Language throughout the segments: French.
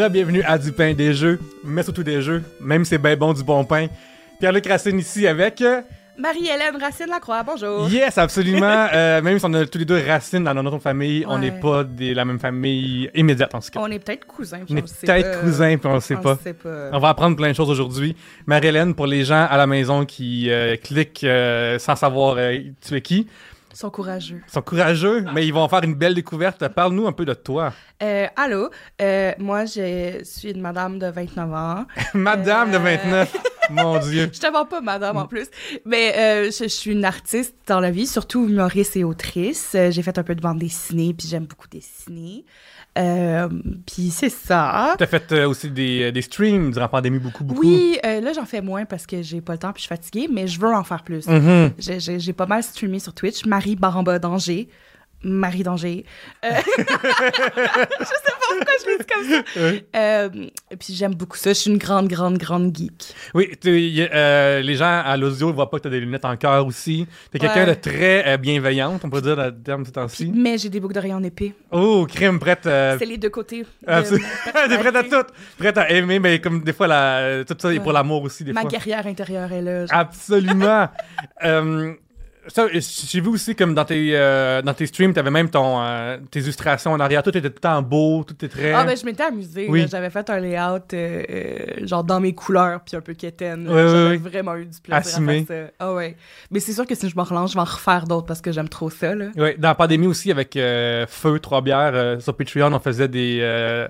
Re-bienvenue à Du pain des jeux, mais surtout des jeux, même c'est bien bon du bon pain. Pierre-Luc Racine ici avec... euh, Marie-Hélène Racine-Lacroix, bonjour. Yes, absolument. Euh, même si on a tous les deux racines dans notre famille, on n'est pas de la même famille immédiate en ce cas. On est peut-être cousins. puis On est peut-être pas. cousins, puis on le sait pas. On va apprendre plein de choses aujourd'hui. Marie-Hélène, pour les gens à la maison qui euh, cliquent euh, sans savoir tu es qui, Ils sont courageux. ils sont courageux, mais ils vont faire une belle découverte. Parle-nous un peu de toi. Euh, allô, euh, moi, je suis une madame de 29 ans. Madame de Euh. 29, mon Dieu. Je t'avais pas madame en plus. Mais euh, je, je suis une artiste dans la vie, surtout humoriste et autrice. Euh, J'ai fait un peu de bande dessinée, puis j'aime beaucoup dessiner. Euh, puis c'est ça. T'as fait euh, aussi des, des streams durant la pandémie, beaucoup, beaucoup. Oui, euh, là, j'en fais moins parce que j'ai pas le temps puis je suis fatiguée, mais je veux en faire plus. Mhm. J'ai- pas mal streamé sur Twitch. Marie Baramba Danger. Marie Danger. Euh, je sais pas pourquoi je l'ai dit comme ça. Oui. Euh, puis j'aime beaucoup ça. Je suis une grande, grande, grande geek. Oui, tu- euh, les gens à l'audio ne voient pas que tu as des lunettes en cœur aussi. T'es quelqu'un Ouais. de très euh, bienveillante, on peut dire, le terme ces temps-ci. Mais j'ai des boucles d'oreilles en épée. Oh, crime, prête. euh, C'est les deux côtés. de ma T'es prête à tout. Prête à aimer, mais comme des fois, la, tout ça est pour Ouais. l'amour aussi, des Ma fois. guerrière intérieure est là. genre. Absolument. Ça, j'ai vu aussi comme dans tes, euh, dans tes streams, t'avais même ton, euh, tes illustrations en arrière. Tout était tout le temps beau, tout était très. Ah, ben, je m'étais amusée. Oui. J'avais fait un layout, euh, euh, genre dans mes couleurs, puis un peu quétaine. ouais, J'avais vraiment eu du plaisir Assumé. à faire ça. Ah, ouais. Mais c'est sûr que si je me relance, je vais en refaire d'autres parce que j'aime trop ça, là. Ouais, dans la pandémie aussi, avec Feu, Trois Bières, sur Patreon, on faisait des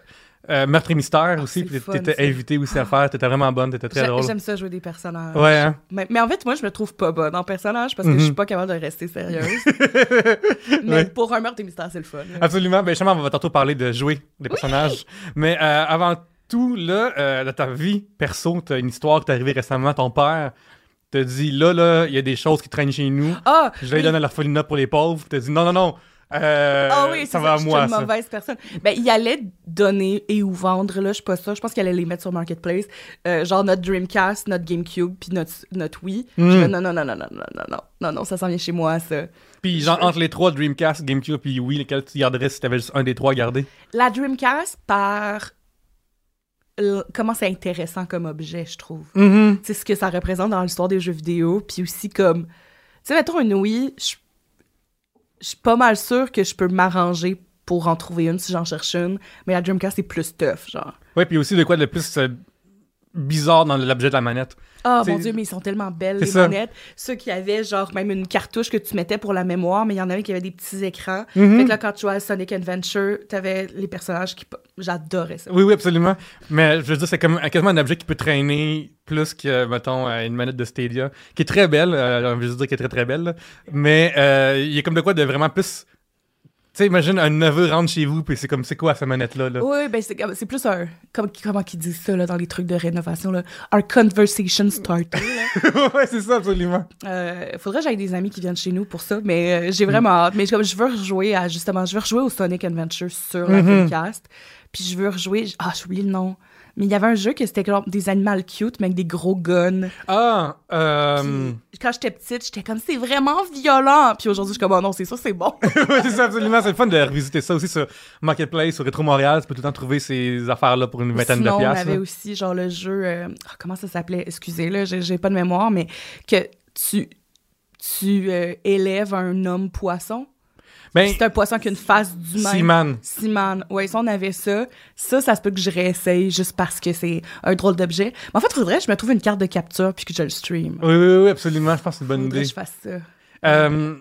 euh, meurtres et mystères aussi. Ah, c'est Puis t'étais invité aussi à le faire. T'étais vraiment bonne, t'étais très drôle. J'aime ça jouer des personnages. Ouais, hein? Mais, mais en fait, moi, je me trouve pas bonne en personnage parce que Mhm. je suis pas capable de rester sérieuse. mais Ouais. pour un meurtre et mystère, c'est le fun. là. Absolument. Ben, justement, on va tantôt parler de jouer des personnages. Mais euh, avant tout, là, euh, dans ta vie perso, t'as une histoire qui t'est arrivée récemment. Ton père te dit là, là, il y a des choses qui traînent chez nous. Ah! Je vais oui. donner à l'orphelinat pour les pauvres. T'as dit non, non, non. Euh, Ah oui, c'est ça va à je moi, suis une ça. mauvaise personne. Ben, il allait donner et ou vendre, là, je suis pas sûre. Je pense qu'il allait les mettre sur Marketplace. Euh, genre notre Dreamcast, notre GameCube, puis notre, notre Wii. Mm. Je fais, non, non, non, non, non, non, non, non, non, non, ça s'en vient chez moi, ça. Puis, genre, entre les trois, Dreamcast, GameCube puis Wii, lesquels tu garderais si t'avais juste un des trois à garder? La Dreamcast, par... Comment c'est intéressant comme objet, je trouve. Tu sais, ce que ça représente dans l'histoire des jeux vidéo, puis aussi comme, tu sais, mettons une Wii, je je suis pas mal sûre que je peux m'arranger pour en trouver une si j'en cherche une, mais la Dreamcast c'est plus tough, genre. Ouais, puis aussi de quoi de plus euh, bizarre dans l'objet de la manette. Oh mon dieu, mais ils sont tellement belles les ça. manettes. Ceux qui avaient genre même une cartouche que tu mettais pour la mémoire, mais il y en avait qui avaient des petits écrans. Mhm. Fait que là quand tu jouais à Sonic Adventure, t'avais les personnages qui j'adorais ça. Oui, oui, absolument. Mais je veux dire, c'est comme quasiment un objet qui peut traîner plus que, mettons, euh, une manette de Stadia, qui est très belle. Euh, je veux dire qu'elle est très, très belle. là. Mais euh, il y a comme de quoi de vraiment plus. Sais, imagine un neveu rentre chez vous, puis c'est comme, c'est quoi cette manette-là? Là? Oui, ben c'est plus un comme comment qu'ils disent ça là dans les trucs de rénovation là, un conversation starter. ouais, c'est ça, absolument. Euh, faudrait que j'aille des amis qui viennent chez nous pour ça, mais euh, j'ai vraiment hâte. Mais comme je veux rejouer à justement, je veux rejouer au Sonic Adventure sur la Mhm. Dreamcast. Puis je veux rejouer. Ah, j'ai oublié le nom. Mais il y avait un jeu que c'était comme des animaux cute, mais avec des gros guns. Ah, euh... Puis quand j'étais petite, j'étais comme c'est vraiment violent. Puis aujourd'hui, je suis comme oh non, c'est ça, c'est bon. c'est ça, absolument. C'est le fun de revisiter ça aussi sur Marketplace, sur Retro Montréal. Tu peux tout le temps trouver ces affaires-là pour une vingtaine Sinon, de on piastres. avait là. aussi genre le jeu. euh, ah, comment ça s'appelait? Excusez, là, j'ai j'ai pas de mémoire, mais que tu tu euh, élèves un homme poisson. Ben, C'est un poisson qui a une face d'humain. Seaman. Seaman. Ouais, ça, on avait ça. Ça, ça se peut que je réessaye juste parce que c'est un drôle d'objet. Mais en fait, faudrait que je me trouve une carte de capture puis que je le stream. Oui, oui, oui, absolument. Je pense que c'est une bonne Faudrait idée. que je fasse ça. Euh,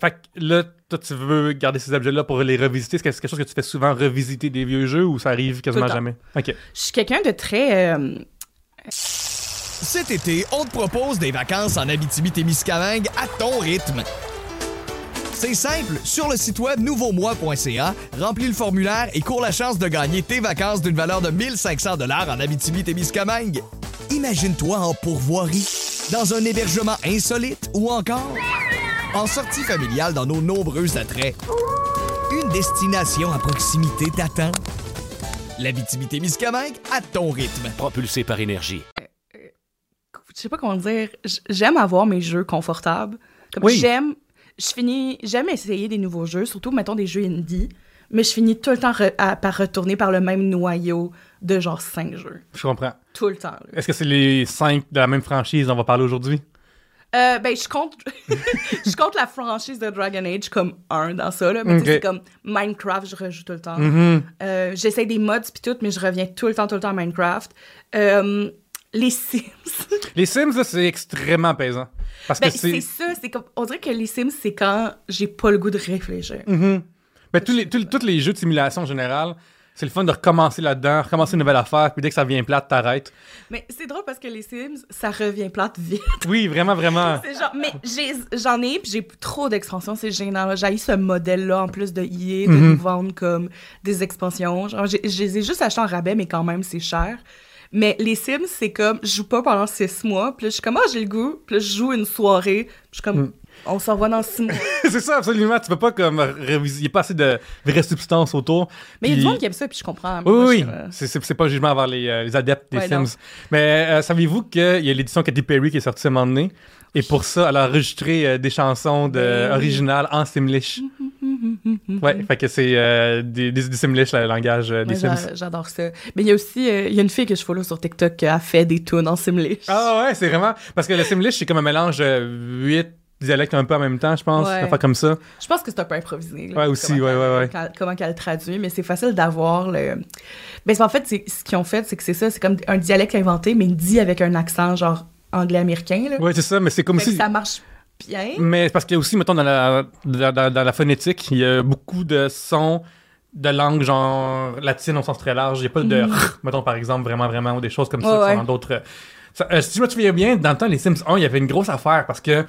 fait que là, toi, tu veux garder ces objets-là pour les revisiter. Est-ce que c'est quelque chose que tu fais souvent revisiter des vieux jeux ou ça arrive quasiment jamais? Ok. Je suis quelqu'un de très... euh, Cet été, on te propose des vacances en Abitibi-Témiscamingue à ton rythme. C'est simple, sur le site web nouveaumois.ca, remplis le formulaire et cours la chance de gagner tes vacances d'une valeur de 1500 dollars en Abitibi-Témiscamingue. Imagine-toi en pourvoirie, dans un hébergement insolite ou encore en sortie familiale dans nos nombreux attraits. Une destination à proximité t'attend. L'Abitibi-Témiscamingue à ton rythme. Propulsé par énergie. Je sais pas comment dire. J'aime avoir mes jeux confortables. Comme Oui. j'aime. Je finis. J'aime essayer des nouveaux jeux, surtout, mettons, des jeux indie. Mais je finis tout le temps re- à- par retourner par le même noyau de genre cinq jeux. Je comprends. Tout le temps. Est-ce que c'est les cinq de la même franchise dont on va parler aujourd'hui? Euh, ben, je compte, je compte la franchise de Dragon Age comme un dans ça, là. Mais c'est comme Minecraft, je rejoue tout le temps. Euh, J'essaie des mods pis tout, mais je reviens tout le temps, tout le temps à Minecraft. Euh, les Sims. Les Sims, c'est extrêmement apaisant. Parce ben, que c'est c'est. ça, c'est comme, on dirait que les Sims, c'est quand j'ai pas le goût de réfléchir. Ben, tous, les, tous, tous les jeux de simulation en général, c'est le fun de recommencer là-dedans, recommencer une nouvelle affaire, puis dès que ça vient plate, t'arrêtes. Mais c'est drôle parce que les Sims, ça revient plate vite. Oui, vraiment, vraiment. C'est genre, mais j'en ai, puis j'ai trop d'expansions, c'est gênant. J'ai eu ce modèle-là, en plus de EA, de Mhm. nous vendre comme des expansions. Genre, j'ai- je les ai juste achetés en rabais, mais quand même, c'est cher. Mais les Sims, c'est comme, je joue pas pendant six mois, puis je suis comme, ah, j'ai le goût, puis je joue une soirée, puis je suis comme, Mm. on s'en va dans six mois. c'est ça, absolument. Tu peux pas comme réviser. Il n'y a pas assez de vraies substances autour. Mais il y a du monde qui aime ça, puis je comprends. Oui, Moi, oui, je-. C'est- pas un jugement envers les, euh, les adeptes des Ouais, Sims. non. Mais euh, savez-vous qu'il y a l'édition Katy Perry qui est sortie à un moment donné? Et pour ça, elle a enregistré euh, des chansons de, Ben originales en Simlish. ouais, fait que c'est euh, des, des, des Simlish, le langage euh, des Ouais, Sims. J'adore ça. Mais il y a aussi, euh, il y a une fille que je follow sur TikTok qui a fait des tunes en Simlish. Ah ouais, c'est vraiment... Parce que le Simlish, c'est comme un mélange de huit dialectes un peu en même temps, je pense. Ouais. Enfin, comme ça. Je pense que c'est un peu improvisé. là, Ouais, aussi, ouais, ouais, ouais. Comment qu'elle le traduit, mais c'est facile d'avoir le. Ben, en fait, ce qu'ils ont fait, c'est que c'est ça, c'est comme un dialecte inventé, mais dit avec un accent genre anglais-américain. Ouais, c'est ça, mais c'est comme Fait que si... ça marche bien. Mais parce qu'il y a aussi, mettons, dans la, dans, la phonétique, il y a beaucoup de sons de langue genre latine au sens très large. Il n'y a pas de r, mettons, par exemple, vraiment, vraiment, ou des choses comme ça. Ouais, dans d'autres... euh, si je me souviens bien, dans le temps, les Sims 1, il y avait une grosse affaire parce que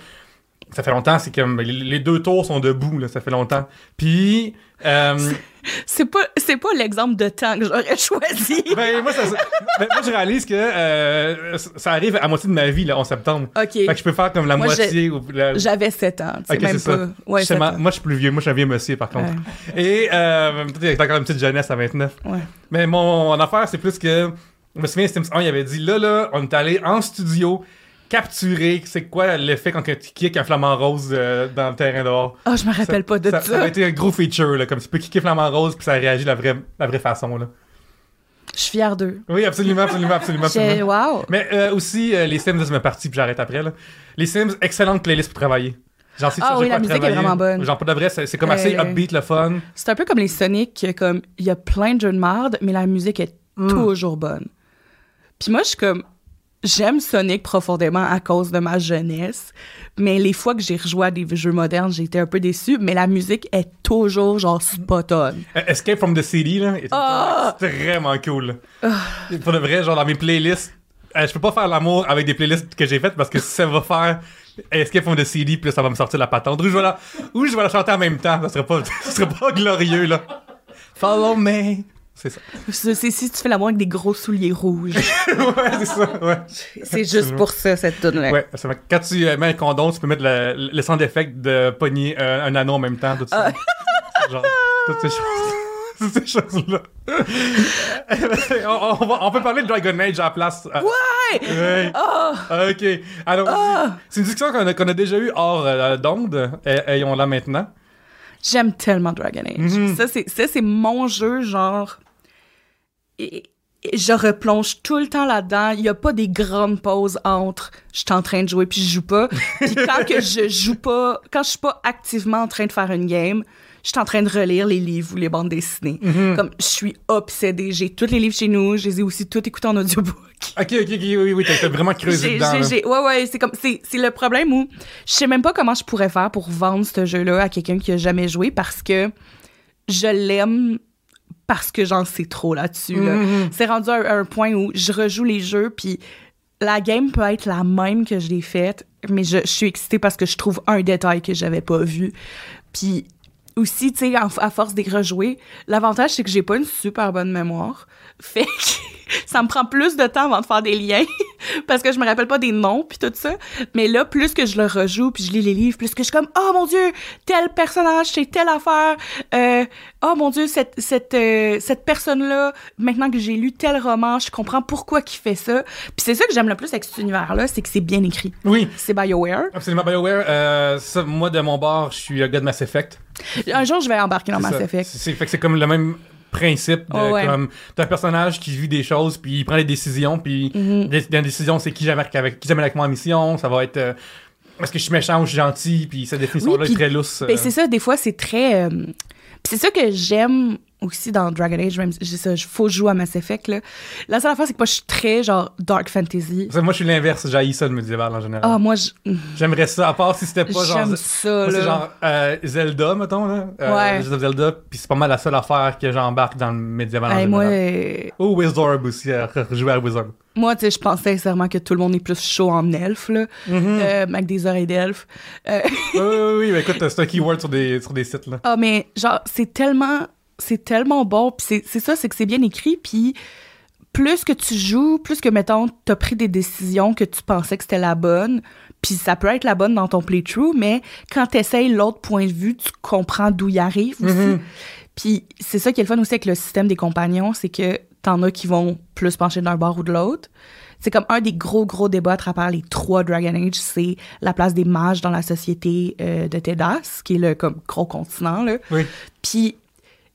ça fait longtemps, c'est comme les, deux tours sont debout, là, ça fait longtemps. Puis... euh, C'est pas, c'est pas l'exemple de temps que j'aurais choisi. ben, moi, ça, ça- ben, moi, je réalise que euh, ça arrive à moitié de ma vie, là, en septembre. ok. Fait que je peux faire comme la Moi, moitié J'avais 7 ans. C'est Ok, même pas. ça. Ouais, Je sais, 7 ma- ans. moi, je suis plus vieux. Moi, je suis un vieux monsieur, par contre. Et euh, t'as encore une petite jeunesse à 29. Ouais. Mais mon, mon affaire, c'est plus que. Je me souviens, Sims 1, il avait dit là, là, on est allé en studio capturer c'est quoi l'effet quand tu kicks un flamant rose euh, dans le terrain dehors. Ah, je me rappelle pas de ça, ça. ça a été un gros feature, là, comme tu peux kicker flamant rose puis ça réagit de la vraie, la vraie façon. Là. Je suis fière d'eux. Oui, absolument, absolument, absolument. Absolument. Wow. Mais euh, aussi, euh, les Sims, c'est ma partie, puis j'arrête après. Là. Les Sims, excellente playlist pour travailler. J'en sais Ah oui, la musique est vraiment bonne. Genre, pour de vrai, c'est comme assez upbeat, le fun. C'est un peu comme les Sonic, comme il y a plein de jeux de merde, mais la musique est Mm. toujours bonne. Puis moi, je suis comme j'aime Sonic profondément à cause de ma jeunesse, mais les fois que j'ai rejoué à des jeux modernes, j'ai été un peu déçue, mais la musique est toujours genre spot on. Euh, Escape from the City, là, est Ah! vraiment cool. là. Pour de vrai, genre, dans mes playlists, euh, je peux pas faire l'amour avec des playlists que j'ai faites parce que ça va faire Escape from the City, puis là, ça va me sortir la patente. Ou je vais la, ou je vais la chanter en même temps, ça serait pas, ça serait pas glorieux, là. Follow me. C'est ça. C'est si tu fais l'amour avec des gros souliers rouges. ouais, c'est ça, ouais. C'est juste pour ça, cette tune là Ouais, ça fait- quand tu euh, mets un condom, tu peux mettre le, le sound effect de pogner euh, un anneau en même temps, tout ça. Genre, toutes ces choses. Toutes ces choses-là. on, on va- on peut parler de Dragon Age à la place. Ouais! Ouais. Oh! Ok. Alors, Ah! c'est une discussion qu'on a, déjà eue hors euh, d'onde. Et- Ayons-la maintenant. J'aime tellement Dragon Age. Ça, c'est ça, c'est mon jeu, genre. Et, et je replonge tout le temps là-dedans. Il y a pas des grandes pauses entre je suis en train de jouer puis je joue pas. Puis quand que je joue pas, quand je suis pas activement en train de faire une game, je suis en train de relire les livres ou les bandes dessinées. Mhm. Comme je suis obsédée. J'ai tous les livres chez nous. Je les ai aussi tous écoutés en audiobook. Ok, ok, ok, oui, oui, t'as vraiment creusé dedans. j'ai- ouais, ouais, c'est comme, c'est le problème où je sais même pas comment je pourrais faire pour vendre ce jeu-là à quelqu'un qui a jamais joué parce que je l'aime parce que j'en sais trop là-dessus. là. Mhm. C'est rendu à un, à un point où je rejoue les jeux puis la game peut être la même que je l'ai faite, mais je, je suis excitée parce que je trouve un détail que j'avais pas vu. Puis aussi, tu sais, à force d'y rejouer, l'avantage, c'est que j'ai pas une super bonne mémoire. Fait que ça me prend plus de temps avant de faire des liens parce que je me rappelle pas des noms puis tout ça. Mais là, plus que je le rejoue puis je lis les livres, plus que je suis comme oh mon dieu, tel personnage, c'est telle affaire. Euh, oh mon dieu, cette cette euh, cette personne là, maintenant que j'ai lu tel roman, je comprends pourquoi qu'il fait ça. Puis c'est ça que j'aime le plus avec cet univers là, c'est que c'est bien écrit. Oui, C'est BioWare. absolument. BioWare, euh, ça, moi, de mon bord, je suis un gars de Mass Effect. Un jour, je vais embarquer dans Mass ça. Effect. C'est, fait que c'est comme le même principe de Oh, ouais. comme t'as un personnage qui vit des choses puis il prend des décisions puis des, des décisions c'est qui j'amène avec qui avec moi en mission ça va être euh, est-ce que je suis méchant ou je suis gentil puis cette définition là Oui, est très lousse euh. Ben, c'est ça, des fois, c'est très. euh, c'est ça que j'aime aussi dans Dragon Age, même j'ai ça, faut jouer à Mass Effect. Là. La seule affaire, c'est que moi, je suis très genre dark fantasy. Moi je suis l'inverse j'haïs ça le médiéval en général Ah, moi, je- j'aimerais ça à part si c'était pas genre j'aime moi, ça. là. genre euh, Zelda mettons là euh, Ouais. Zelda puis c'est pas mal la seule affaire que j'embarque dans le médiéval en Hey, moi, général euh, ou Wizard aussi euh, rejouer à Wizard moi tu sais, je pense sincèrement que tout le monde est plus chaud en elfe, là, Mhm. euh, avec des oreilles d'elfe. Euh, oui oui oui mais écoute c'est un keyword sur des sur des sites là Ah, mais genre, c'est tellement, c'est tellement bon. Puis c'est- ça, c'est que c'est bien écrit. Puis plus que tu joues, plus que, mettons, t'as pris des décisions que tu pensais que c'était la bonne. Puis ça peut être la bonne dans ton playthrough, mais quand t'essayes l'autre point de vue, tu comprends d'où il arrive aussi. Mhm. Puis c'est ça qui est le fun aussi avec le système des compagnons, c'est que t'en as qui vont plus pencher d'un bord ou de l'autre. C'est comme un des gros, gros débats à travers les trois Dragon Age, c'est la place des mages dans la société euh, de Tedas, qui est le comme, gros continent. Là. oui Puis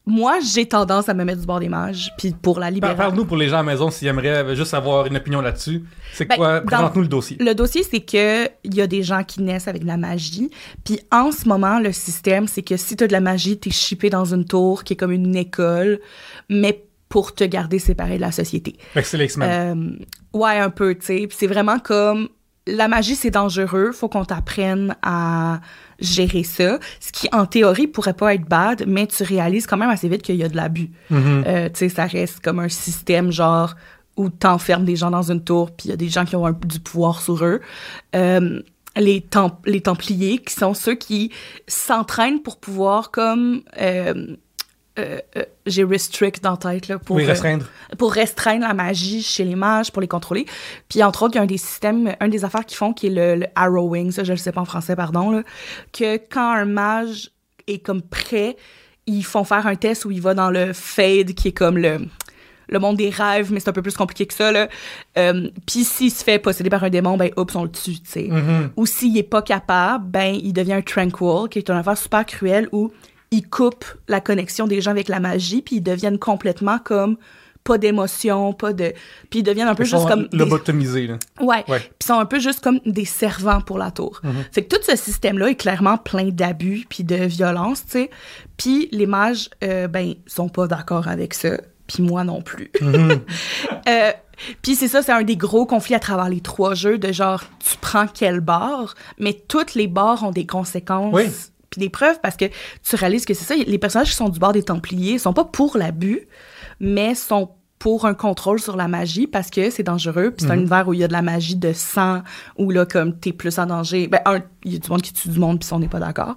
moi, j'ai tendance à me mettre du bord des mages, puis pour la libérer. Parle-nous pour les gens à la maison s'ils aimeraient juste avoir une opinion là-dessus. C'est Ben, quoi? Présente-nous le dossier. Le dossier, c'est que il y a des gens qui naissent avec de la magie. Puis en ce moment, le système, c'est que si tu as de la magie, tu es chippé dans une tour qui est comme une école, mais pour te garder séparé de la société. C'est. Euh, ouais, un peu, tu sais. Puis c'est vraiment comme la magie, c'est dangereux. Faut qu'on t'apprenne à gérer ça. Ce qui, en théorie, pourrait pas être bad, mais tu réalises quand même assez vite qu'il y a de l'abus. Mhm. Euh, tu sais, ça reste comme un système genre où t'enfermes des gens dans une tour, puis il y a des gens qui ont un- du pouvoir sur eux. Euh, les Templiers, qui sont ceux qui s'entraînent pour pouvoir comme... euh, euh, euh, j'ai restrict dans la tête là, pour, oui, euh, restreindre. pour restreindre la magie chez les mages, pour les contrôler. Puis entre autres, il y a un des systèmes, un des affaires qu'ils font qui est le, le arrowing, ça je le sais pas en français, pardon, là, que quand un mage est comme prêt, ils font faire un test où il va dans le fade, qui est comme le le monde des rêves, mais c'est un peu plus compliqué que ça, là. Puis s'il se fait posséder par un démon, ben, oups, on le tue, tu sais. Mhm. Ou s'il est pas capable, ben, il devient un tranquil, qui est une affaire super cruelle où il coupe la connexion des gens avec la magie, puis ils deviennent complètement comme pas d'émotion, pas de... Puis ils deviennent un peu Ils juste sont comme... des- lobotomisés, là. Ouais. Ouais. Puis ils sont un peu juste comme des servants pour la tour. Fait que tout ce système-là est clairement plein d'abus puis de violence, tu sais. Puis les mages, euh, ben, sont pas d'accord avec ça. Puis moi non plus. Euh, puis c'est ça, c'est un des gros conflits à travers les trois jeux de genre, tu prends quel bar, mais toutes les bars ont des conséquences. Oui. Puis des preuves parce que tu réalises que c'est ça, les personnages qui sont du bord des Templiers sont pas pour l'abus, mais sont pour un contrôle sur la magie parce que c'est dangereux. Puis c'est un univers où il y a de la magie de sang, où là, comme t'es plus en danger. Ben, un, il y a du monde qui tue du monde, puis on n'est pas d'accord.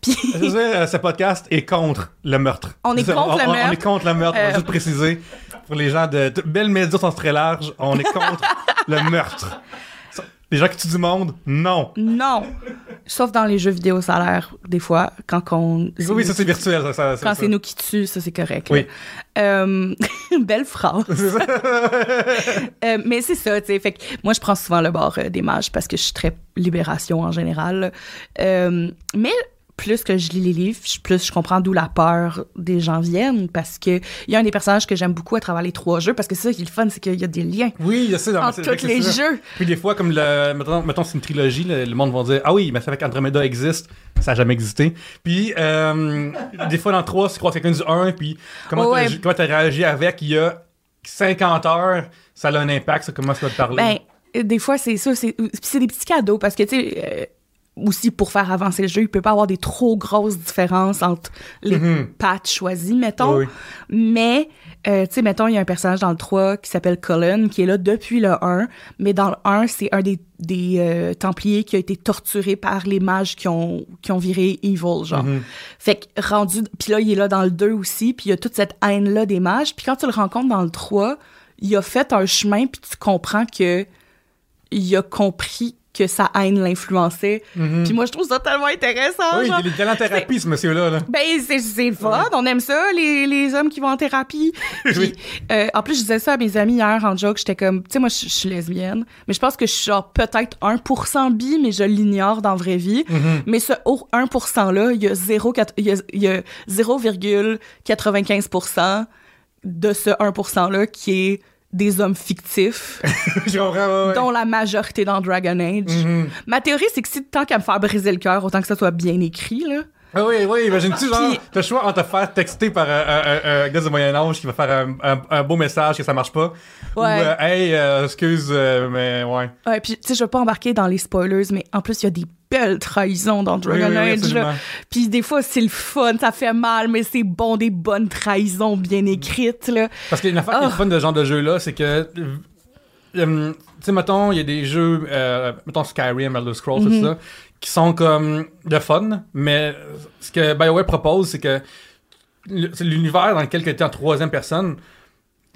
Puis. Euh, ce podcast est contre le meurtre. On est contre le on- On meurtre. est contre le meurtre, Euh, juste préciser. Pour les gens de... de belles médias sont très larges, on est contre le meurtre. Les gens qui tuent du monde, non. Non! Sauf dans les jeux vidéo, ça a l'air, des fois, quand on. Oui, oui, ça c'est virtuel. Ça, ça- Quand c'est nous qui tue, ça c'est correct. Oui. Euh, belle phrase. Euh, mais c'est ça, tu sais. Fait que moi, je prends souvent le bord euh, des mages parce que je suis très libération en général. mais plus que je lis les livres, plus je comprends d'où la peur des gens viennent parce que il y a un des personnages que j'aime beaucoup à travers les trois jeux parce que c'est ça qui est le fun, c'est qu'il y a des liens Oui, sais. non, mais entre c'est- tous c'est les ça. jeux. Puis des fois, comme le, mettons, mettons c'est une trilogie, le, le monde va dire Ah oui, mais ça fait qu'Andromeda existe, ça n'a jamais existé. Puis euh, des fois, dans 3, tu crois quelqu'un du 1, puis comment t'as comment t'as réagi avec il y a 50 heures, ça a un impact, ça commence à te parler. Ben, des fois, c'est ça. C'est puis c'est des petits cadeaux parce que, tu sais, euh, aussi pour faire avancer le jeu, il peut pas avoir des trop grosses différences entre les Mhm. patchs choisis, mettons. Oui. Mais, euh, tu sais, mettons, il y a un personnage dans le 3 qui s'appelle Cullen, qui est là depuis le 1, mais dans le 1, c'est un des, des euh, Templiers qui a été torturé par les mages qui ont, qui ont viré evil, genre. Mhm. Fait que rendu... Puis là, il est là dans le 2 aussi, puis il y a toute cette haine-là des mages. Puis quand tu le rencontres dans le 3, il a fait un chemin, puis tu comprends que il a compris que sa haine l'influençait. Mhm. Puis moi, je trouve ça tellement intéressant, Oui, genre. il est en thérapie, ce monsieur-là. Là. Ben, c'est, fun, on aime ça, les, les hommes qui vont en thérapie. Puis, Oui. euh, en plus, je disais ça à mes amis hier en joke, j'étais comme, tu sais, moi, je je suis lesbienne, mais je pense que je suis genre peut-être 1% bi, mais je l'ignore dans la vraie vie. Mhm. Mais ce haut 1%-là, il y a, 0, il y a, il y a 0,95% de ce 1%-là qui est des hommes fictifs, ouais, dont la majorité dans Dragon Age. Mhm. Ma théorie, c'est que si tant qu'à me faire briser le cœur, autant que ça soit bien écrit, là. Ah oui, oui, imagine-tu, genre, t'as le choix entre te faire texter par un, un- un- un gars du Moyen-Âge qui va faire un, un- un beau message que ça marche pas. Ou, Ouais. euh, hey, euh, excuse, euh, mais ouais. Ouais, puis tu sais, je veux pas embarquer dans les spoilers, mais en plus, il y a des belles trahisons dans Dragon oui, oui, Age. Puis des fois, c'est le fun, ça fait mal, mais c'est bon, des bonnes trahisons bien écrites, là. Parce qu'une affaire qui est Oh. fun de ce genre de jeu-là, c'est que. euh, euh, tu sais, mettons, il y a des jeux, euh, mettons Skyrim, Elder Scrolls, Mhm. tout ça, qui sont comme de fun, mais ce que BioWare propose, c'est que le- l'univers dans lequel tu es en troisième personne,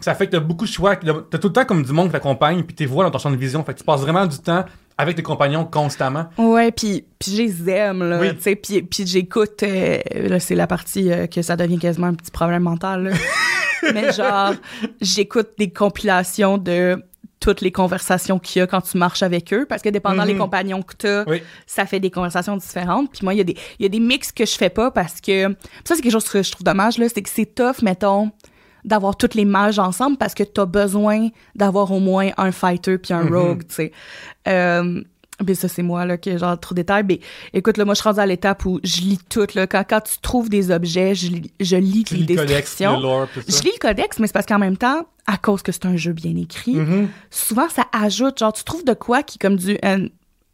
ça fait que t'as beaucoup de choix, t'as tout le temps comme du monde qui t'accompagne, puis tes voix dans ton champ de vision, fait que tu passes vraiment du temps avec tes compagnons constamment. Ouais, puis je les aime, là, Oui. tu sais, puis puis j'écoute, euh, là, c'est la partie euh, que ça devient quasiment un petit problème mental, là. mais genre, j'écoute des compilations de toutes les conversations qu'il y a quand tu marches avec eux, parce que dépendant Mhm. des compagnons que t'as, Oui. ça fait des conversations différentes. Puis moi, il y a des, y a des mix que je fais pas parce que ça, c'est quelque chose que je trouve dommage, là, c'est que c'est tough, mettons, d'avoir toutes les mages ensemble parce que t'as besoin d'avoir au moins un fighter puis un Mhm. rogue, tu sais. Euh, mais ça, c'est moi, là, qui genre trop détail. Mais écoute, là, moi, je suis rendue à l'étape où je lis tout, là. Quand, quand tu trouves des objets, je, lis- je lis Tu les lis codex, descriptions. le lore, tout Je lis le codex, mais c'est parce qu'en même temps, à cause que c'est un jeu bien écrit, Mhm. souvent ça ajoute, genre tu trouves de quoi qui comme du, un-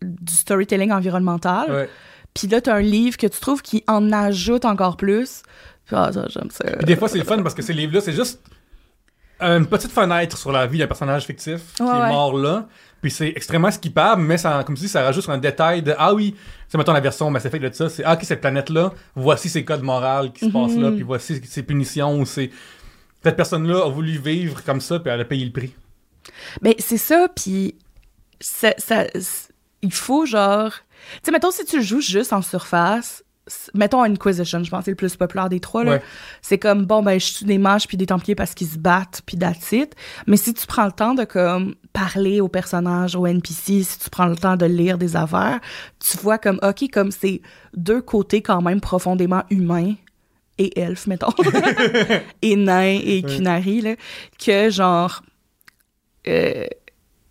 du storytelling environnemental, Ouais. puis là t'as un livre que tu trouves qui en ajoute encore plus. Ah, j'aime ça. Puis des fois, c'est le fun parce que ces livres-là, c'est juste une petite fenêtre sur la vie d'un personnage fictif qui est ouais. mort là. Puis c'est extrêmement skippable, mais ça, comme dis, ça rajoute sur un détail de Ah oui, c'est mettons la version Mass Effect de ça, c'est Ah, ok, cette planète-là, voici ses codes moraux qui se passent Mhm. là, puis voici ses punitions ou ses. Cette personne-là a voulu vivre comme ça, puis elle a payé le prix. Ben c'est ça, puis ça, ça- il faut genre, tu sais mettons si tu joues juste en surface, mettons Inquisition, je pense c'est le plus populaire des trois là. Ouais. C'est comme bon ben je tue des mages puis des templiers parce qu'ils se battent puis it. Mais si tu prends le temps de comme parler aux personnages, aux NPC, si tu prends le temps de lire des affaires, tu vois comme ok comme c'est deux côtés quand même profondément humains et elfes mettons et nains et Ouais. Kunari là que genre euh,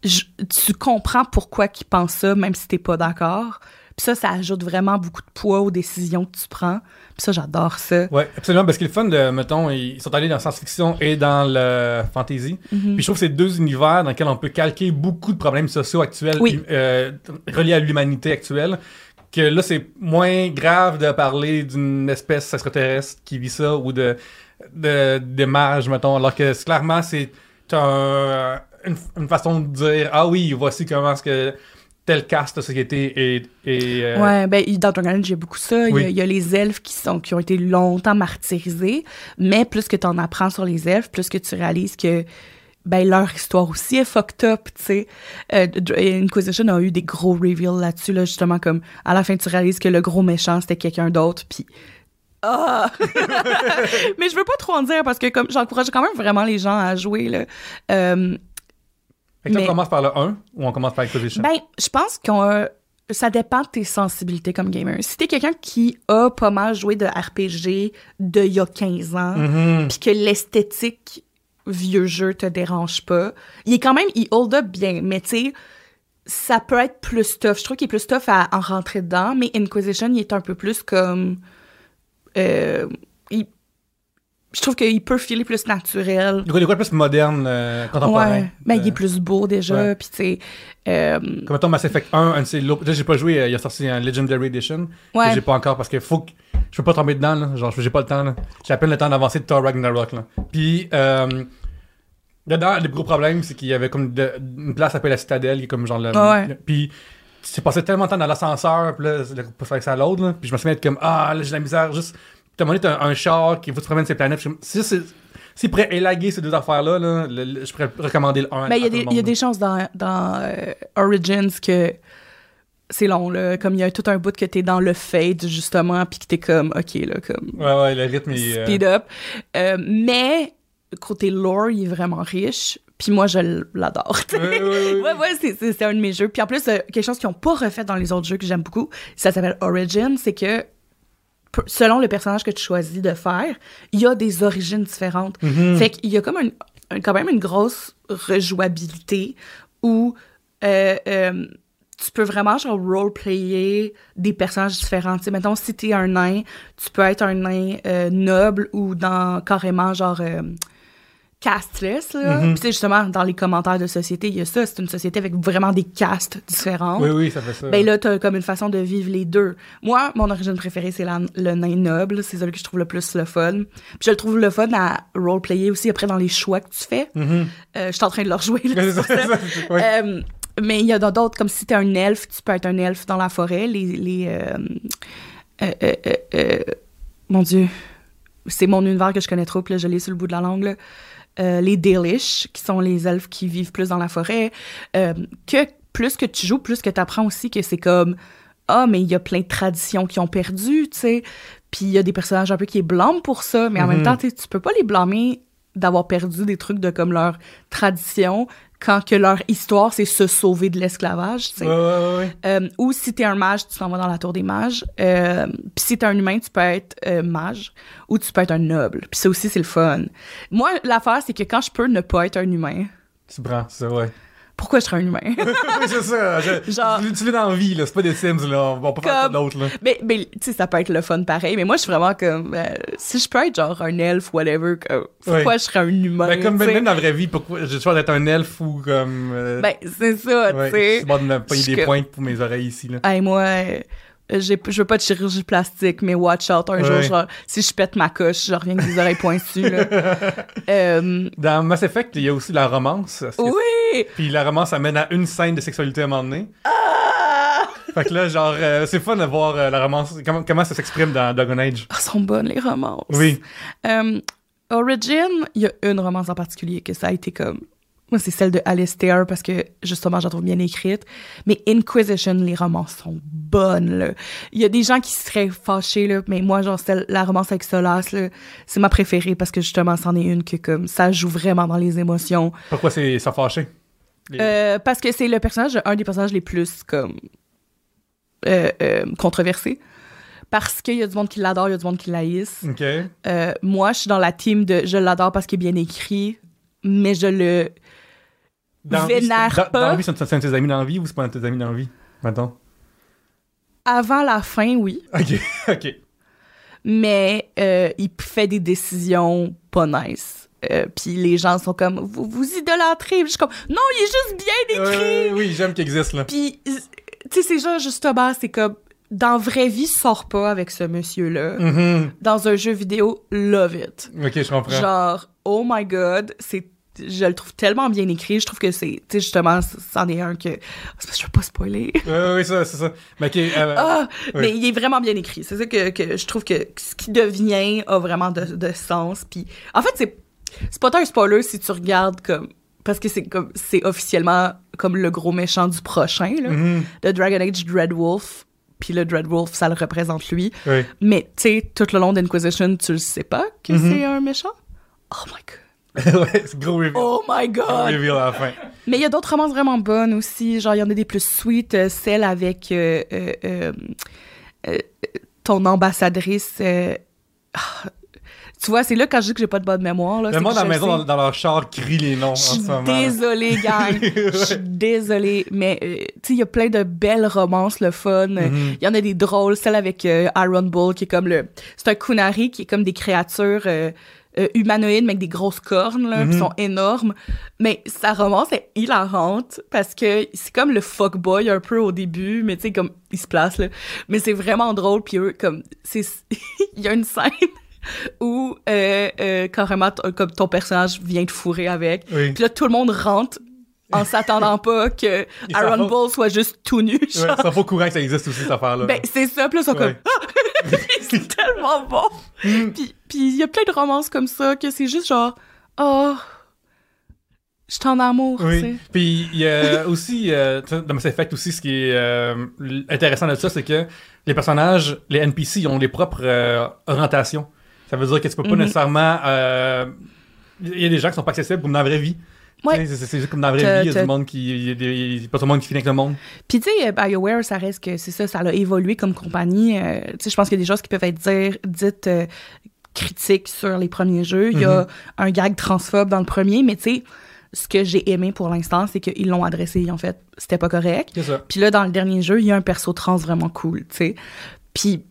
je- tu comprends pourquoi qu'ils pensent ça même si t'es pas d'accord. Puis ça, ça ajoute vraiment beaucoup de poids aux décisions que tu prends. Puis ça, j'adore ça. Ouais, absolument, parce que le fun de, mettons, ils sont allés dans la science-fiction et dans le fantasy. Mhm. Puis je trouve que c'est deux univers dans lesquels on peut calquer beaucoup de problèmes sociaux actuels Oui. euh, reliés à l'humanité actuelle. Que là, c'est moins grave de parler d'une espèce extraterrestre qui vit ça ou de, de, des mages, mettons. Alors que clairement, c'est un- une, une façon de dire Ah oui, voici comment est-ce que telle caste de société est. est, euh, Ouais, ben, dans Dragon Age, il y a beaucoup ça. Il y a- Oui. il y, a les elfes qui, sont, qui ont été longtemps martyrisés. Mais plus que tu en apprends sur les elfes, plus que tu réalises que ben, leur histoire aussi est fucked up, tu sais. Euh, Inquisition a eu des gros reveals là-dessus, là, justement, comme à la fin, tu réalises que le gros méchant, c'était quelqu'un d'autre, puis... Ah! Mais je veux pas trop en dire parce que comme j'encourage quand même vraiment les gens à jouer là. Euh, Fait que là, mais- on commence par le 1 ou on commence par Inquisition? ben, je pense qu'on ça dépend de tes sensibilités comme gamer. Si t'es quelqu'un qui a pas mal joué de RPG de il y a 15 ans, Mhm. puis que l'esthétique vieux jeu te dérange pas, il est quand même, il hold up bien, mais tu sais, ça peut être plus tough. Je trouve qu'il est plus tough à en rentrer dedans, mais Inquisition, il est un peu plus comme... euh, il, je trouve qu'il peut filer plus naturel. Du coup, il est quoi plus moderne, euh, contemporain? Ouais, ben il est plus beau déjà, puis tu sais, euh, Comme mettons Mass Effect 1, un de ses Là, j'ai pas joué, euh, il a sorti un Legendary Edition. Ouais. Que j'ai pas encore parce que faut que. Je peux pas tomber dedans, là. Genre, j'ai pas le temps, là. J'ai à peine le temps d'avancer de Thor Ragnarok, là. Puis, dedans, le gros problème, c'est qu'il y avait comme de- une place appelée la Citadelle, qui est comme genre le. Ouais. puis, c'est passé tellement de temps dans l'ascenseur, puis là, pour faire ça à l'autre. Puis, je me à être comme, ah, là, j'ai de la misère, juste. T'as monté un, un char qui faut que tu promènes ces planètes. Si c'est. S'il pourrait élaguer ces deux affaires-là, là, le- le- je pourrais recommander le 1. Ben, il y, a des- chances dans, dans euh, Origins que c'est long, là. Comme il y a tout un bout que t'es dans le fade, justement, puis que t'es comme, OK, là, comme Ouais, ouais, le rythme est. euh, speed up. Euh, mais, côté lore, il est vraiment riche. Puis moi, je l'adore. Ouais, ouais, ouais, Ouais, ouais, c'est- un de mes jeux. Puis en plus, euh, quelque chose qu'ils n'ont pas refait dans les autres jeux que j'aime beaucoup, ça s'appelle Origin, c'est que selon le personnage que tu choisis de faire, il y a des origines différentes. Mhm. Fait qu'il y a comme un, un- quand même une grosse rejouabilité où euh, euh, tu peux vraiment genre roleplayer des personnages différents. Tu sais, mettons, si t'es un nain, tu peux être un nain euh, noble ou dans carrément genre casteless. Là. Mhm. Puis c'est justement dans les commentaires de société, il y a ça. C'est une société avec vraiment des castes différentes. Oui, oui, ça fait ça. Ben là, t'as comme une façon de vivre les deux. Moi, mon origine préférée, c'est la- le nain noble. C'est celui que je trouve le plus le fun. Puis je le trouve le fun à roleplayer aussi après dans les choix que tu fais. Mhm. Euh, je suis en train de le rejouer. là, ça. Euh, mais il y a d'autres, comme si t'es un elfe, tu peux être un elfe dans la forêt. Les. les euh, mon Dieu. C'est mon univers que je connais trop, puis là, je l'ai sur le bout de la langue. là. Euh, les Dalish, qui sont les elfes qui vivent plus dans la forêt. Euh, que plus que tu joues, plus que tu apprends aussi que c'est comme. Ah, mais il y a plein de traditions qui ont perdu, tu sais. Puis il y a des personnages un peu qui les blâment pour ça, mais en même temps, tu sais, tu peux pas les blâmer d'avoir perdu des trucs de comme leur tradition quand que leur histoire, c'est se sauver de l'esclavage, tu sais. Ouais, ouais, ouais. Euh, ou si t'es un mage, tu t'en vas dans la tour des mages. Euh, Puis si t'es un humain, tu peux être euh, mage ou tu peux être un noble. Puis ça aussi, c'est le fun. Moi, l'affaire, c'est que quand je peux ne pas être un humain, Tu prends, c'est ça, ouais. Pourquoi je serais un humain? oui, c'est ça. Je, Genre- tu, dans la vie, là. C'est pas des Sims, là. On va pas faire ça Comme- d'autre, là. mais, mais tu sais, ça peut être le fun pareil. Mais moi, je suis vraiment comme... euh, si je peux être genre un elfe, whatever, comme, pourquoi je serais un humain? Ben, comme tu sais? même dans la vraie vie, pourquoi j'ai le choix d'être un elfe ou comme. euh, Ben, c'est ça, ouais, tu sais. Je suis bon de me payer je des pointes pour mes oreilles ici, là. Hey, moi, euh, j'ai, je veux pas de chirurgie plastique, mais watch out. Un Ouais. jour, genre, si je pète ma coche, je reviens avec des oreilles pointues. Là. Euh, Dans Mass Effect, il y a aussi la romance. Oui! Puis la romance amène à une scène de sexualité à un moment donné. Ah! Fait que là, genre, euh, c'est fun de voir euh, la romance. Comment, comment ça s'exprime dans Dragon Age. Ah, sont bonnes, les romances. Oui. Origin, il y a une romance en particulier que ça a été comme. Moi, c'est celle de Alistair parce que justement, je la trouve bien écrite. Mais Inquisition, les romances sont bonnes, là. Il y a des gens qui seraient fâchés, là. Mais moi, genre, celle, la romance avec Solas, là, c'est ma préférée parce que justement, c'en est une que, comme, ça joue vraiment dans les émotions. Pourquoi c'est ça fâché? Les- Euh, parce que c'est le personnage, un des personnages les plus, comme, euh, euh, controversés. Parce qu'il y a du monde qui l'adore, il y a du monde qui l'haïsse. Ok. Euh, moi, je suis dans la team de je l'adore parce qu'il est bien écrit, mais je le. Dans Vénère dans- pas. Dans la vie, c'est un de tes amis dans la vie ou c'est pas un de tes amis dans la vie? Maintenant. Avant la fin, oui, Ok, ok. mais euh, il fait des décisions pas nice. Euh, Puis les gens sont comme vous vous idolâtrez. Je suis comme non, il est juste bien écrit. Euh, oui, j'aime qu'il existe, là. Puis tu sais, ces gens justement, c'est comme dans vraie vie, sors pas avec ce monsieur-là. Mhm. Dans un jeu vidéo, love it. Ok, je comprends. Genre, oh my god, c'est. Je le trouve tellement bien écrit. Je trouve que c'est. Tu sais, justement, c'en est un que. Je veux pas spoiler. Ouais, oui, ça, c'est ça. Mais euh, Ah! oui. Mais il est vraiment bien écrit. C'est ça que, que je trouve que ce qui devient a vraiment de, de sens. Puis, en fait, c'est. C'est pas tant un spoiler si tu regardes comme. Parce que c'est comme. C'est officiellement comme le gros méchant du prochain, là. mhm. De Dragon Age Dreadwolf. Puis le Dreadwolf, ça le représente lui. Oui. Mais, tu sais, tout le long d'Inquisition, tu le sais pas que Mhm. c'est un méchant? Oh my god. ouais, gros reveal. Oh my Gros god! reveal à la fin. Mais il y a d'autres romances vraiment bonnes aussi. Genre, il y en a des plus sweet. euh, celle avec euh, euh, ton ambassadrice. ah, tu vois, c'est là quand je dis que j'ai pas de bonne mémoire. Là, Le monde à la maison, dans, dans leur char, crie les noms en Je ce suis moment. désolée, gang. Je suis désolée. Mais, euh, tu sais, il y a plein de belles romances, le fun. Mhm. Il y en a des drôles. Celle avec euh, Iron Bull, qui est comme le... C'est un kunari qui est comme des créatures... euh, euh, humanoïdes, mais avec des grosses cornes, là, Mhm. qui sont énormes. Mais sa romance est hilarante parce que c'est comme le fuckboy un peu au début, mais tu sais, comme il se place, là. Mais c'est vraiment drôle, puis eux, comme, c'est. Il y a une scène où, euh, euh, carrément, comme ton personnage vient te fourrer avec. Oui. Puis là, tout le monde rentre en s'attendant pas que Aaron. Bull soit juste tout nu. Ouais, ça faut courant que ça existe aussi, cette affaire-là. Ben, c'est ça, puis là, ils sont comme, Ouais. c'est tellement bon. Mm. Puis il y a plein de romances comme ça que c'est juste genre, oh, je suis en amour, Oui. Puis il y a aussi, euh, dans Mass Effect aussi, ce qui est euh, intéressant de ça, c'est que les personnages, les NPC, ils ont les propres euh, orientations. Ça veut dire que tu peux pas Mhm. nécessairement... euh, Il y a des gens qui sont pas accessibles dans la vraie vie. Ouais. C'est juste comme dans la vraie vie, il y a du monde qui... Il y a pas tout le monde qui finit avec le monde. Puis tu sais, BioWare, ça reste que c'est ça, ça a évolué comme compagnie. Euh, tu sais, je pense qu'il y a des choses qui peuvent être dire, dites euh, critiques sur les premiers jeux. Il y a un gag transphobe dans le premier, mais tu sais, ce que j'ai aimé pour l'instant, c'est qu'ils l'ont adressé, en fait, c'était pas correct. Puis là, dans le dernier jeu, il y a un perso trans vraiment cool, tu sais. Puis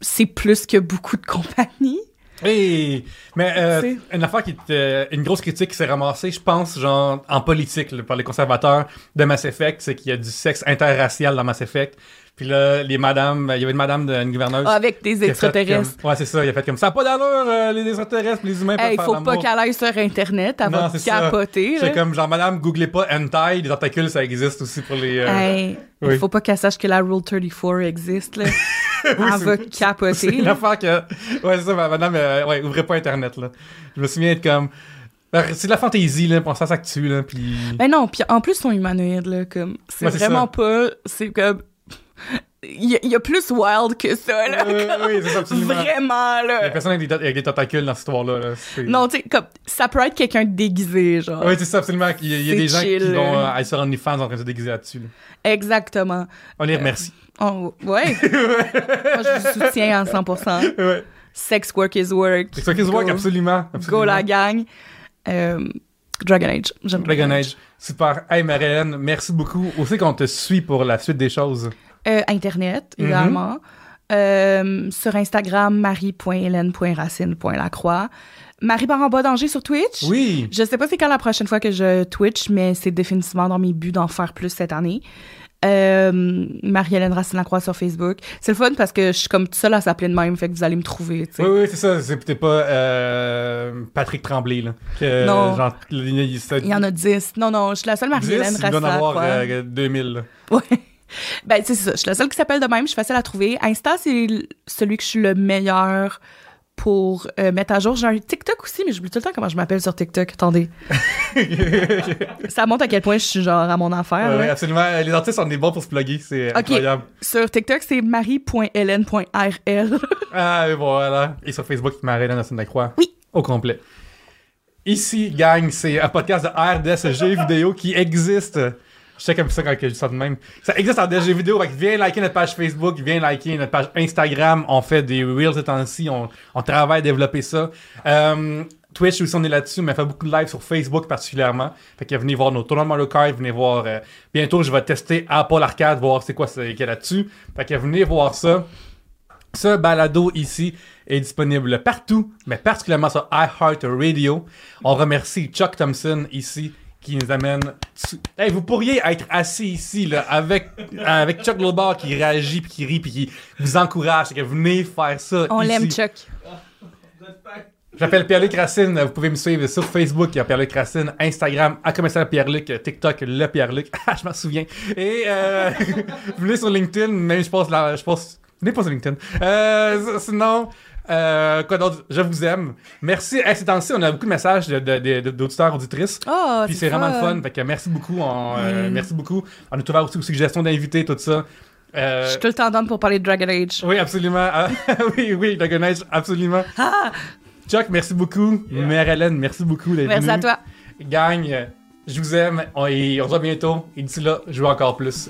c'est plus que beaucoup de compagnies. Hey! Mais euh, une affaire qui est euh, une grosse critique qui s'est ramassée, je pense, genre en politique là, par les conservateurs de Mass Effect, c'est qu'il y a du sexe interracial dans Mass Effect. Puis là, les madames, il y avait une madame, de, une gouverneuse. Avec des extraterrestres. comme- Ouais, c'est ça. Il a fait comme ça. Pas d'allure, euh, les extraterrestres, les humains peuvent Hey, faire faut pas qu'elle aille sur Internet, elle Non, va c'est capoter. C'est comme genre, madame, googlez pas hentai, les tentacules, ça existe aussi pour les. euh, Hey, oui. il faut pas qu'elle sache que la Rule 34 existe, là. oui, elle c'est- va C'est capoter. une affaire que. Ouais, c'est ça, ma- madame, euh, ouais, ouvrez pas Internet, là. Je me souviens être comme. Ben, C'est de la fantaisie, là, pour ça, ça que tu, là, puis. Ben non, puis en plus, ils sont humanoïdes, là, comme... C'est Ouais, c'est vraiment ça. pas... C'est comme... Il y, a- il y a plus wild que ça, là. Oui, oui, c'est ça, absolument. Vraiment, Il y a là. personne avec des, avec des tentacules dans cette histoire-là. là. Non, tu sais, comme... Ça peut être quelqu'un de déguisé, genre. Oui, c'est ça, absolument. Il y a, il y a C'est des gens chill, qui vont là. euh, aller sur OnlyFans en train de se déguiser là-dessus. là. Exactement. On les remercie. Oh, ouais. Moi, je vous soutiens à 100%. ouais. Sex work is work. C'est ça qui se voit, Go. absolument. absolument. Go la gang. Euh, Dragon Age. J'aime Dragon Age. Super. Hey, Marianne, merci beaucoup. Aussi qu'on te suit pour la suite des choses? Euh, Internet, Mhm. également. Euh, sur Instagram, marie.hélène.racine.lacroix. Marie Baramba Danger sur Twitch. Oui. Je sais pas c'est quand la prochaine fois que je Twitch, mais c'est définitivement dans mes buts d'en faire plus cette année. Euh, Marie-Hélène Racine Lacroix sur Facebook. C'est le fun parce que je suis comme toute seule à s'appeler de même, fait que vous allez me trouver. Oui, oui, c'est ça. C'est peut-être pas euh, Patrick Tremblay, là. Que, Non. Genre, il y a- Il y en a 10. Non, non, je suis la seule 10, Marie-Hélène il doit en avoir euh, 2000. là. Ouais. Ben, c'est ça. Je suis la seule qui s'appelle de même. Je suis facile à trouver. Insta, c'est celui que je suis le meilleur pour euh, mettre à jour. J'ai un TikTok aussi, mais j'oublie tout le temps comment je m'appelle sur TikTok. Attendez. ça montre à quel point je suis genre à mon affaire. Ouais, là. absolument. Les artistes, on est bons pour se plugger. C'est incroyable. Sur TikTok, c'est marie.hélène.rl. Ah, et voilà. Et sur Facebook, Marianne Racine Lacroix. Oui. Au complet. Ici, gang, c'est un podcast de RDS jeux vidéo qui existe. Je sais comme ça quand je dis ça de même. Ça existe en jeux vidéo. Fait viens liker notre page Facebook, viens liker notre page Instagram. On fait des Reels ces temps-ci. On, on travaille à développer ça. Euh, Twitch aussi, on est là-dessus, mais on fait beaucoup de live sur Facebook particulièrement. Fait que venez voir nos tournois de Kart, venez voir. euh, bientôt, je vais tester Apple Arcade, voir c'est quoi qu'il y a là-dessus. Fait que venez voir ça. Ce balado ici est disponible partout, mais particulièrement sur iHeartRadio. On remercie Chuck Thompson ici qui nous amène. Hey, vous pourriez être assis ici là, avec, avec Chuck Lobar qui réagit, puis qui rit, puis qui vous encourage. Que venez faire ça. On l'aime, Chuck. J'appelle Pierre-Luc Racine. Vous pouvez me suivre sur Facebook, il y a Pierre-Luc Racine, Instagram, à commercial Pierre-Luc, TikTok, le Pierre-Luc. Ah, je m'en souviens. Et euh, venez sur LinkedIn, même je pense là, je pense. Venez pas sur LinkedIn. Euh, sinon, euh, quoi d'autre? Je vous aime. Merci. Hey, ces temps-ci, on a beaucoup de messages de- de- de- d'auditeurs, auditrices. Oh, Puis c'est vraiment le fun. Fait que merci beaucoup. On, euh, Mm. Merci beaucoup. On est ouvert aussi aux suggestions d'invités, tout ça. Euh, Je suis tout le temps down pour parler de Dragon Age. oui, absolument. Ah, oui, oui, Dragon Age, absolument. Chuck, merci beaucoup. Mère Hélène, merci beaucoup d'être Merci venue. à toi. Gagne, je vous aime on- et on se voit bientôt. Et d'ici là, je veux encore plus.